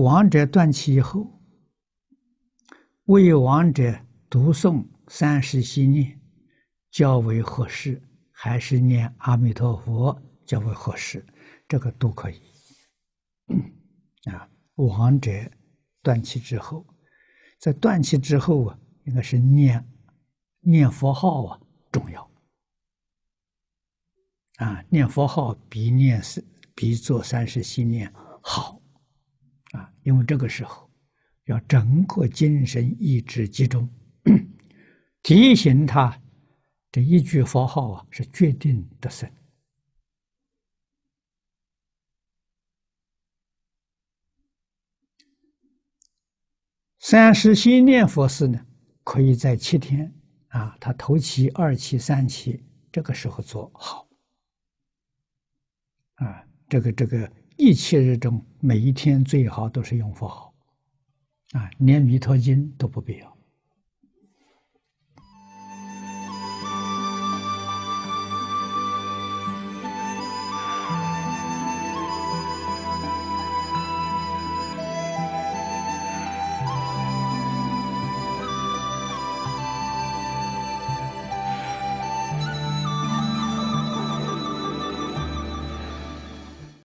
亡者断气以后，为亡者读诵三世心念较为合适，还是念阿弥陀佛较为合适？这个都可以。啊，亡者断气之后，在断气之后啊，应该是念念佛号啊重要。啊，念佛号比念是比做三世心念好。因为这个时候要整个精神意志集中，提醒他这一句佛号啊是决定得胜。三世心念佛事呢，可以在七天啊，他头七、二七、三七这个时候做好。啊，这个这个。一切日中，每一天最好都是用佛号，啊，连弥陀经都不必要。